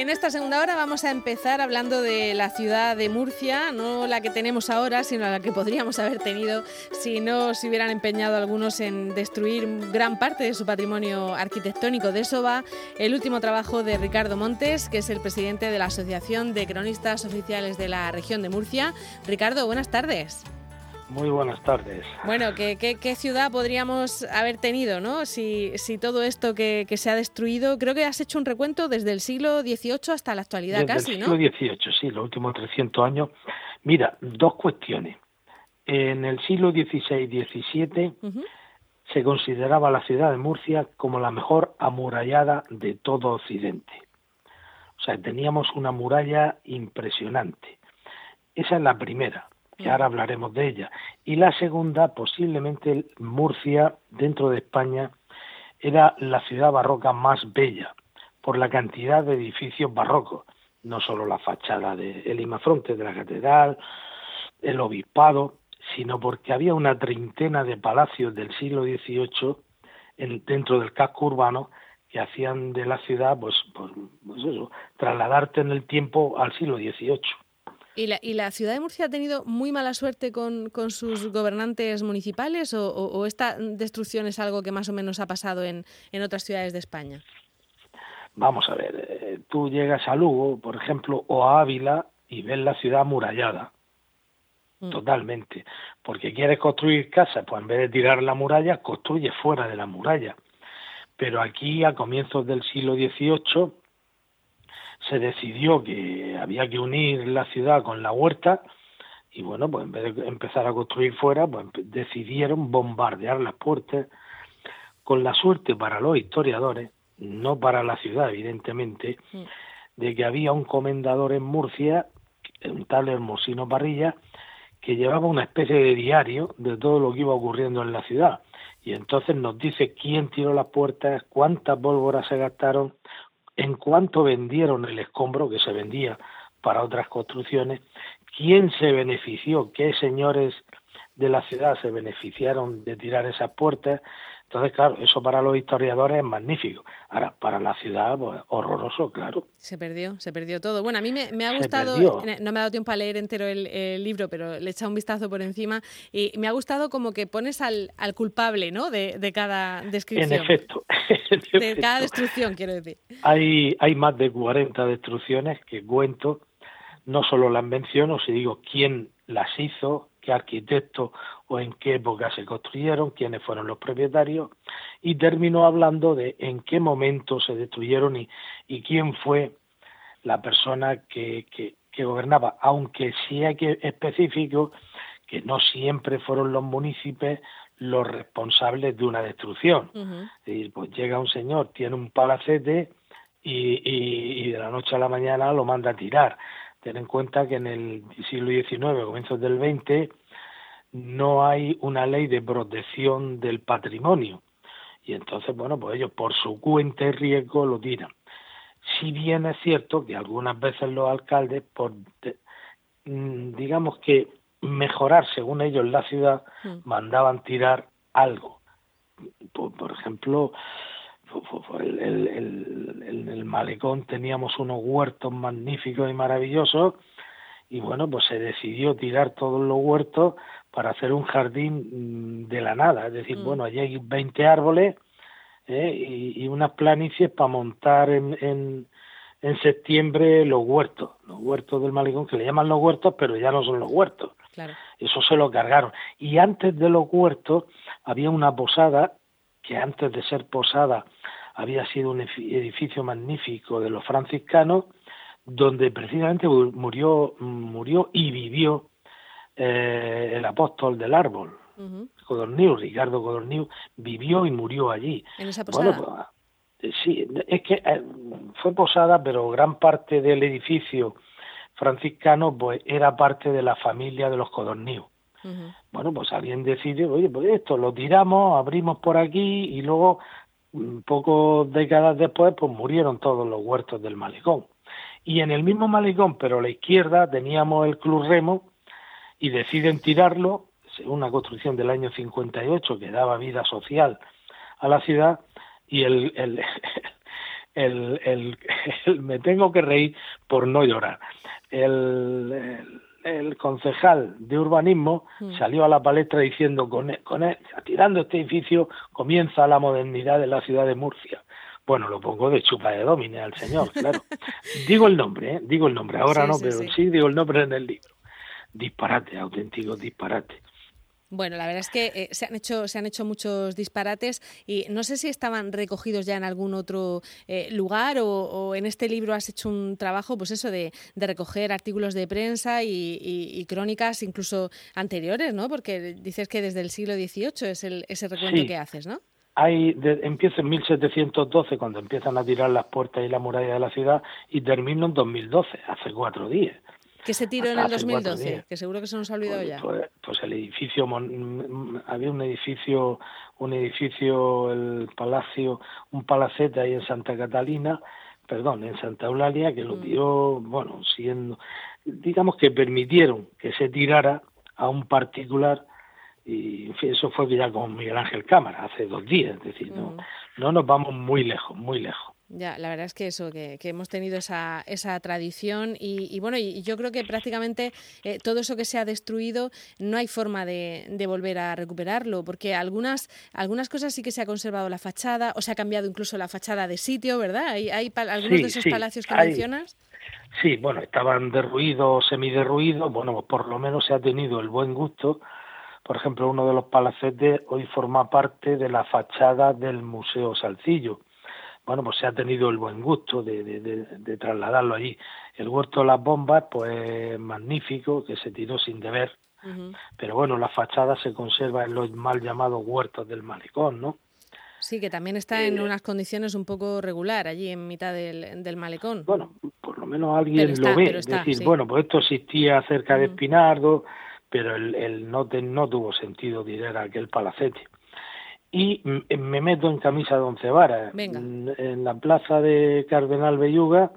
En esta segunda hora vamos a empezar hablando de la ciudad de Murcia, no la que tenemos ahora, sino la que podríamos haber tenido si no se hubieran empeñado algunos en destruir gran parte de su patrimonio arquitectónico. De eso va el último trabajo de Ricardo Montes, que es el presidente de la Asociación de Cronistas Oficiales de la región de Murcia. Ricardo, buenas tardes. Muy buenas tardes. Bueno, ¿qué, qué, ciudad podríamos haber tenido, no? Si, si todo esto que, que, se ha destruido, creo que has hecho un recuento desde el siglo XVIII hasta la actualidad casi, ¿no? Desde el siglo XVIII, sí, los últimos 300 años. Mira, dos cuestiones. En el siglo XVI y XVII se consideraba la ciudad de Murcia como la mejor amurallada de todo Occidente. O sea, teníamos una muralla impresionante. Esa es la primera que ahora hablaremos de ella. Y la segunda, posiblemente Murcia, dentro de España, era la ciudad barroca más bella por la cantidad de edificios barrocos, no solo la fachada del de imafronte de la catedral, el obispado, sino porque había una treintena de palacios del siglo XVIII en, dentro del casco urbano que hacían de la ciudad, pues, pues, pues eso, trasladarte en el tiempo al siglo XVIII. ¿Y la, ¿Y la ciudad de Murcia ha tenido muy mala suerte con, con sus gobernantes municipales o, esta destrucción es algo que más o menos ha pasado en, en otras ciudades de España? Vamos a ver, eh, tú llegas a Lugo, por ejemplo, o a Ávila y ves la ciudad amurallada. Mm. Totalmente. Porque quieres construir casas, pues en vez de tirar la muralla, construye fuera de la muralla. Pero aquí, a comienzos del siglo XVIII, se decidió que había que unir la ciudad con la huerta y bueno, pues en vez de empezar a construir fuera, pues decidieron bombardear las puertas con la suerte para los historiadores, no para la ciudad evidentemente, de que había un comendador en Murcia, un tal Hermosino Parrilla, que llevaba una especie de diario de todo lo que iba ocurriendo en la ciudad. Y entonces nos dice quién tiró las puertas, cuántas pólvoras se gastaron, en cuanto vendieron el escombro que se vendía para otras construcciones, quién se benefició, qué señores de la ciudad se beneficiaron de tirar esas puertas. Entonces, claro, eso para los historiadores es magnífico. Ahora, para la ciudad, pues, horroroso, claro. Se perdió, se perdió todo. Bueno, a mí me, ha gustado, no me ha dado tiempo a leer entero el, libro, pero le he echado un vistazo por encima y me ha gustado como que pones al, al culpable, ¿no? De, de, cada descripción. En efecto. de cada destrucción, quiero decir. Hay, hay más de 40 destrucciones que cuento, no solo las menciono, si digo quién las hizo, qué arquitecto o en qué época se construyeron, quiénes fueron los propietarios, y termino hablando de en qué momento se destruyeron y, y quién fue la persona que, que, que gobernaba, aunque sí hay que específico que no siempre fueron los municipios los responsables de una destrucción. Es decir, pues llega un señor, tiene un palacete y, y, de la noche a la mañana lo manda a tirar. Ten en cuenta que en el siglo XIX, comienzos del XX, no hay una ley de protección del patrimonio. Y entonces, bueno, pues ellos por su cuenta y riesgo lo tiran. Si bien es cierto que algunas veces los alcaldes, por, mm, digamos que mejorar, según ellos, la ciudad, mm. mandaban tirar algo. Por, ejemplo, en el, malecón teníamos unos huertos magníficos y maravillosos y bueno, pues se decidió tirar todos los huertos para hacer un jardín mm, de la nada. Es decir, mm. bueno, allí hay 20 árboles ¿eh? y, unas planicies para montar en, en, en septiembre los huertos, los huertos del malecón, que le llaman los huertos, pero ya no son los huertos. Eso se lo cargaron. Y antes de los huertos había una posada que antes de ser posada había sido un edificio magnífico de los franciscanos, donde precisamente murió, murió y vivió eh, el apóstol del árbol, Codorniu, Ricardo Codorniu, vivió y murió allí. ¿En esa posada? Bueno, pues, sí, es que eh, fue posada, pero gran parte del edificio franciscano pues era parte de la familia de los codorníos. Bueno, pues alguien decide, oye, pues esto lo tiramos, abrimos por aquí y luego, mm, pocos décadas después, pues murieron todos los huertos del malecón. Y en el mismo malecón, pero a la izquierda, teníamos el Club Remo y deciden tirarlo, una construcción del año 58 que daba vida social a la ciudad, y el, el, el, el, me tengo que reír por no llorar. El, el, concejal de urbanismo mm. salió a la palestra diciendo con, con tirando este edificio comienza la modernidad de la ciudad de Murcia. Bueno, lo pongo de chupa de domine al señor, claro. digo el nombre, ¿eh? digo el nombre, ahora no, pero sí. digo el nombre en el libro. Disparate, auténtico disparate. Bueno, la verdad es que eh, se han hecho se han hecho muchos disparates y no sé si estaban recogidos ya en algún otro eh, lugar o, en este libro has hecho un trabajo, pues eso de, recoger artículos de prensa y, crónicas incluso anteriores, ¿no? Porque dices que desde el siglo XVIII es el ese recuento que haces, ¿no? Hay, empiezo en 1712 cuando empiezan a tirar las puertas y la muralla de la ciudad y termino en 2012, hace cuatro días. ¿Qué se tiró en el 2012? Que seguro que se nos ha olvidado pues, ya. Pues, pues, el edificio, había un edificio, un edificio, el palacio, un palacete ahí en Santa Catalina, perdón, en Santa Eulalia, que lo mm. tiró, bueno, siendo, digamos que permitieron que se tirara a un particular y en fin, eso fue ya con Miguel Ángel Cámara hace dos días, es decir, no, mm. no nos vamos muy lejos, muy lejos. Ya, la verdad es que eso, que, hemos tenido esa, esa tradición y, bueno, y yo creo que prácticamente eh, todo eso que se ha destruido no hay forma de, volver a recuperarlo, porque algunas, algunas cosas sí que se ha conservado la fachada o se ha cambiado incluso la fachada de sitio, ¿verdad? ¿Hay, hay algunos de esos palacios que mencionas? Sí, bueno, estaban derruidos, semiderruidos, bueno, por lo menos se ha tenido el buen gusto. Por ejemplo, uno de los palacetes hoy forma parte de la fachada del Museo Salcillo bueno, pues se ha tenido el buen gusto de, de, trasladarlo allí. El huerto de las bombas, pues magnífico, que se tiró sin deber, pero bueno, la fachada se conserva en los mal llamados huertos del malecón, ¿no? Sí, que también está en eh, unas condiciones un poco regular allí en mitad del, del malecón. Bueno, por lo menos alguien lo ve, es decir, bueno, pues esto existía cerca de Espinardo, pero el, el no, no tuvo sentido tirar aquel palacete y me meto en camisa de once varas. En la plaza de Cardenal Belluga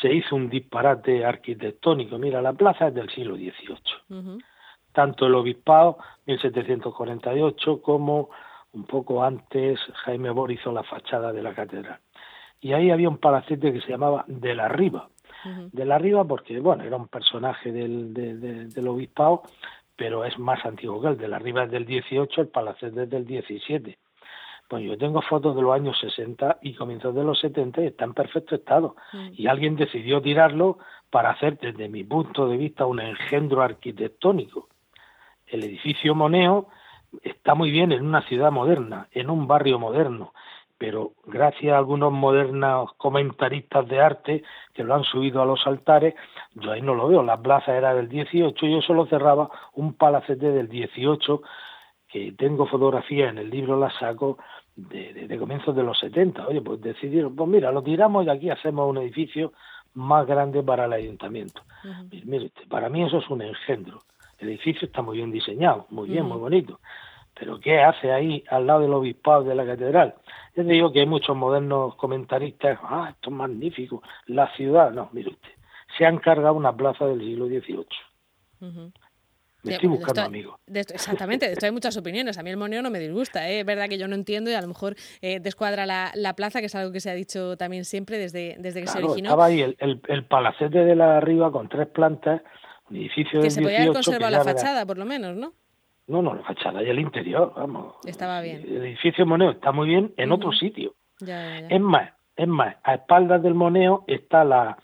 se hizo un disparate arquitectónico. Mira, la plaza es del siglo XVIII. Tanto el obispado, 1748, como un poco antes Jaime Bor hizo la fachada de la catedral. Y ahí había un palacete que se llamaba De la Riva. De la Riva porque, bueno, era un personaje del, del obispado pero es más antiguo que el de la Riva es del 18, el Palacete es del 17. Pues yo tengo fotos de los años 60 y comienzos de los 70 y está en perfecto estado. Mm. Y alguien decidió tirarlo para hacer, desde mi punto de vista, un engendro arquitectónico. El edificio Moneo está muy bien en una ciudad moderna, en un barrio moderno, pero gracias a algunos modernos comentaristas de arte que lo han subido a los altares, yo ahí no lo veo. La plaza era del 18 y yo solo cerraba un palacete del 18 que tengo fotografía en el libro, la saco de, comienzos de los 70. Oye, pues decidieron, pues mira, lo tiramos y aquí hacemos un edificio más grande para el ayuntamiento. mire, para mí eso es un engendro. El edificio está muy bien diseñado, muy bien, muy bonito pero ¿qué hace ahí al lado del obispado de la catedral? Yo digo que hay muchos modernos comentaristas, ah, esto es magnífico, la ciudad, no, mire usted, se han cargado una plaza del siglo XVIII. Me estoy buscando amigos. exactamente, de esto hay muchas opiniones. A mí el moneo no me disgusta, ¿eh? es verdad que yo no entiendo y a lo mejor eh, descuadra la, plaza, que es algo que se ha dicho también siempre desde, desde que se originó. Estaba ahí el, el, palacete de la arriba con tres plantas, un edificio que se podía haber conservado la fachada, por lo menos, ¿no? No, no, la fachada y el interior, vamos. Estaba bien. El edificio Moneo está muy bien en otro sitio. Es más, es más, a espaldas del Moneo está la,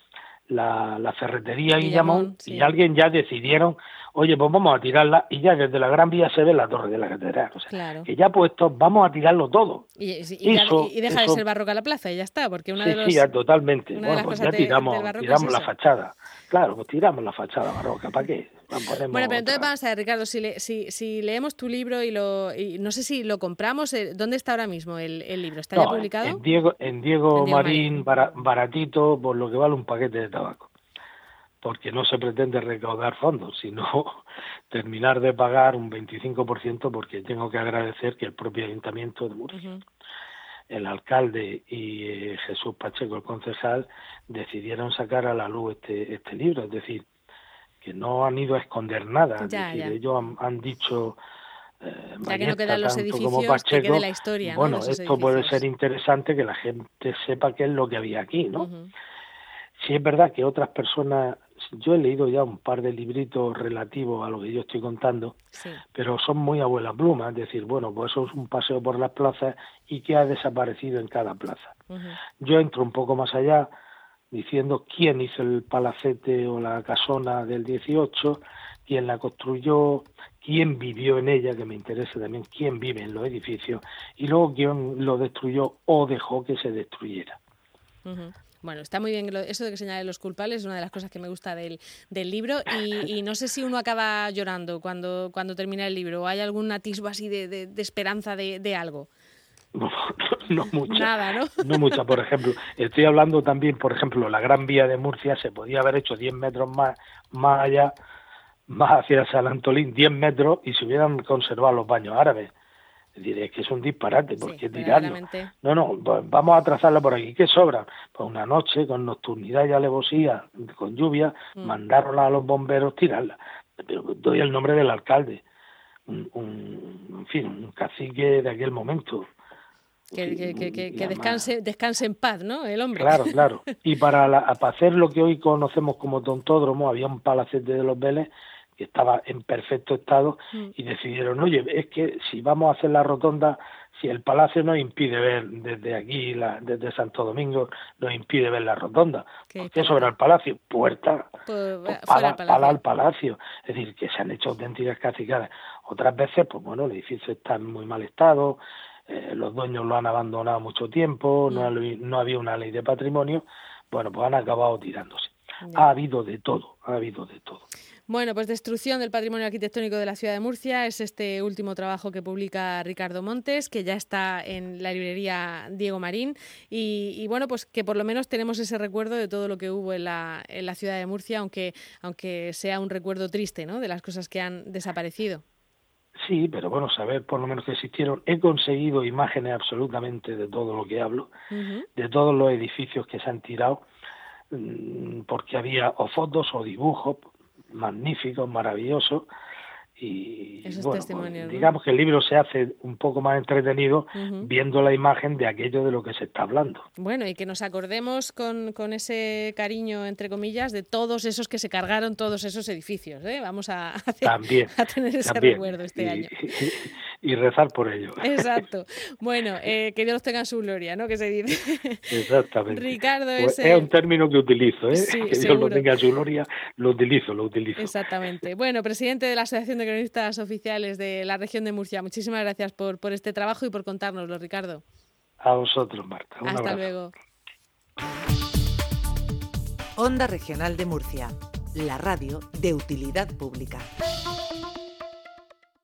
la, la ferretería Guillamón, y alguien ya decidieron, oye, pues vamos a tirarla y ya desde la Gran Vía se ve la torre de la catedral. O sea, que ya puesto, vamos a tirarlo todo. Y, y, deja de ser barroca la plaza y ya está, porque una de los, Sí, totalmente. Bueno, pues ya tiramos, tiramos la fachada. Claro, pues tiramos la fachada barroca, ¿para qué? Bueno, pero entonces vamos a ver, Ricardo, si, si, si, leemos tu libro y lo y no sé si lo compramos, eh, ¿dónde está ahora mismo el, el libro? ¿Está ya publicado? En Diego, en Diego, Marín, baratito, por lo que vale un paquete de tabaco. Porque no se pretende recaudar fondos, sino terminar de pagar un 25% porque tengo que agradecer que el propio Ayuntamiento de Murcia, el alcalde y eh, Jesús Pacheco, el concejal, decidieron sacar a la luz este, este libro. Es decir, que no han ido a esconder nada. ellos han, dicho, eh, ya que no quedan los edificios, Pacheco, que quede la historia. Bueno, esto puede ser interesante que la gente sepa qué es lo que había aquí, ¿no? Si es verdad que otras personas, yo he leído ya un par de libritos relativos a lo que yo estoy contando, pero son muy abuela pluma, es decir, bueno, pues eso es un paseo por las plazas y que ha desaparecido en cada plaza. Yo entro un poco más allá diciendo quién hizo el palacete o la casona del 18, quién la construyó, quién vivió en ella, que me interesa también quién vive en los edificios, y luego quién lo destruyó o dejó que se destruyera. Bueno, está muy bien eso de que señale los culpables, es una de las cosas que me gusta del, del libro y, no sé si uno acaba llorando cuando, cuando termina el libro o hay algún atisbo así de, de, esperanza de, de algo. No, no, mucha. Nada, ¿no? No mucha, por ejemplo. Estoy hablando también, por ejemplo, la Gran Vía de Murcia se podía haber hecho 10 metros más, más allá, más hacia San Antolín, 10 metros, y se hubieran conservado los baños árabes. Diré que es un disparate, porque tirarlo. No, no, pues vamos a trazarla por aquí. ¿Qué sobra? Pues una noche, con nocturnidad y alevosía, con lluvia, mm. mandarla a los bomberos, tirarla. Pero doy el nombre del alcalde, un, en fin, un cacique de aquel momento. Que, que, que, descanse, descanse en paz, ¿no? El hombre. Claro, claro. Y para, para hacer lo que hoy conocemos como tontódromo, había un palacete de los Vélez que estaba en perfecto estado mm. y decidieron, oye, es que si vamos a hacer la rotonda, si el palacio nos impide ver desde aquí, la, desde Santo Domingo, nos impide ver la rotonda, ¿qué sobre el palacio? Puerta pues, pues, para, para, el palacio. Es decir, que se han hecho auténticas cacicadas. Otras veces, pues bueno, el edificio está en muy mal estado, eh, los dueños lo han abandonado mucho tiempo, no, mm. no había una ley de patrimonio, bueno, pues han acabado tirándose. Ha habido de todo, ha habido de todo. Bueno, pues Destrucción del Patrimonio Arquitectónico de la Ciudad de Murcia es este último trabajo que publica Ricardo Montes, que ya está en la librería Diego Marín. Y, bueno, pues que por lo menos tenemos ese recuerdo de todo lo que hubo en la, en la ciudad de Murcia, aunque, aunque sea un recuerdo triste ¿no? de las cosas que han desaparecido. Sí, pero bueno, saber por lo menos que existieron. He conseguido imágenes absolutamente de todo lo que hablo, de todos los edificios que se han tirado, mm, porque había o fotos o dibujos, magnífico, maravilloso. Y bueno, digamos que el libro se hace un poco más entretenido viendo la imagen de aquello de lo que se está hablando. Bueno, y que nos acordemos con, con, ese cariño, entre comillas, de todos esos que se cargaron todos esos edificios. ¿eh? Vamos a, también, a tener ese recuerdo este año. Y, rezar por ello. Exacto. Bueno, eh, que Dios tenga su gloria, ¿no? Que se dice. Exactamente. Ricardo pues es... un término que utilizo, ¿eh? que Dios lo tenga su gloria, lo utilizo, lo utilizo. Exactamente. Bueno, presidente de la Asociación de cronistas oficiales de la región de Murcia. Muchísimas gracias por, por este trabajo y por contárnoslo, Ricardo. A vosotros, Marta. Hasta luego. Onda Regional de Murcia, la radio de utilidad pública.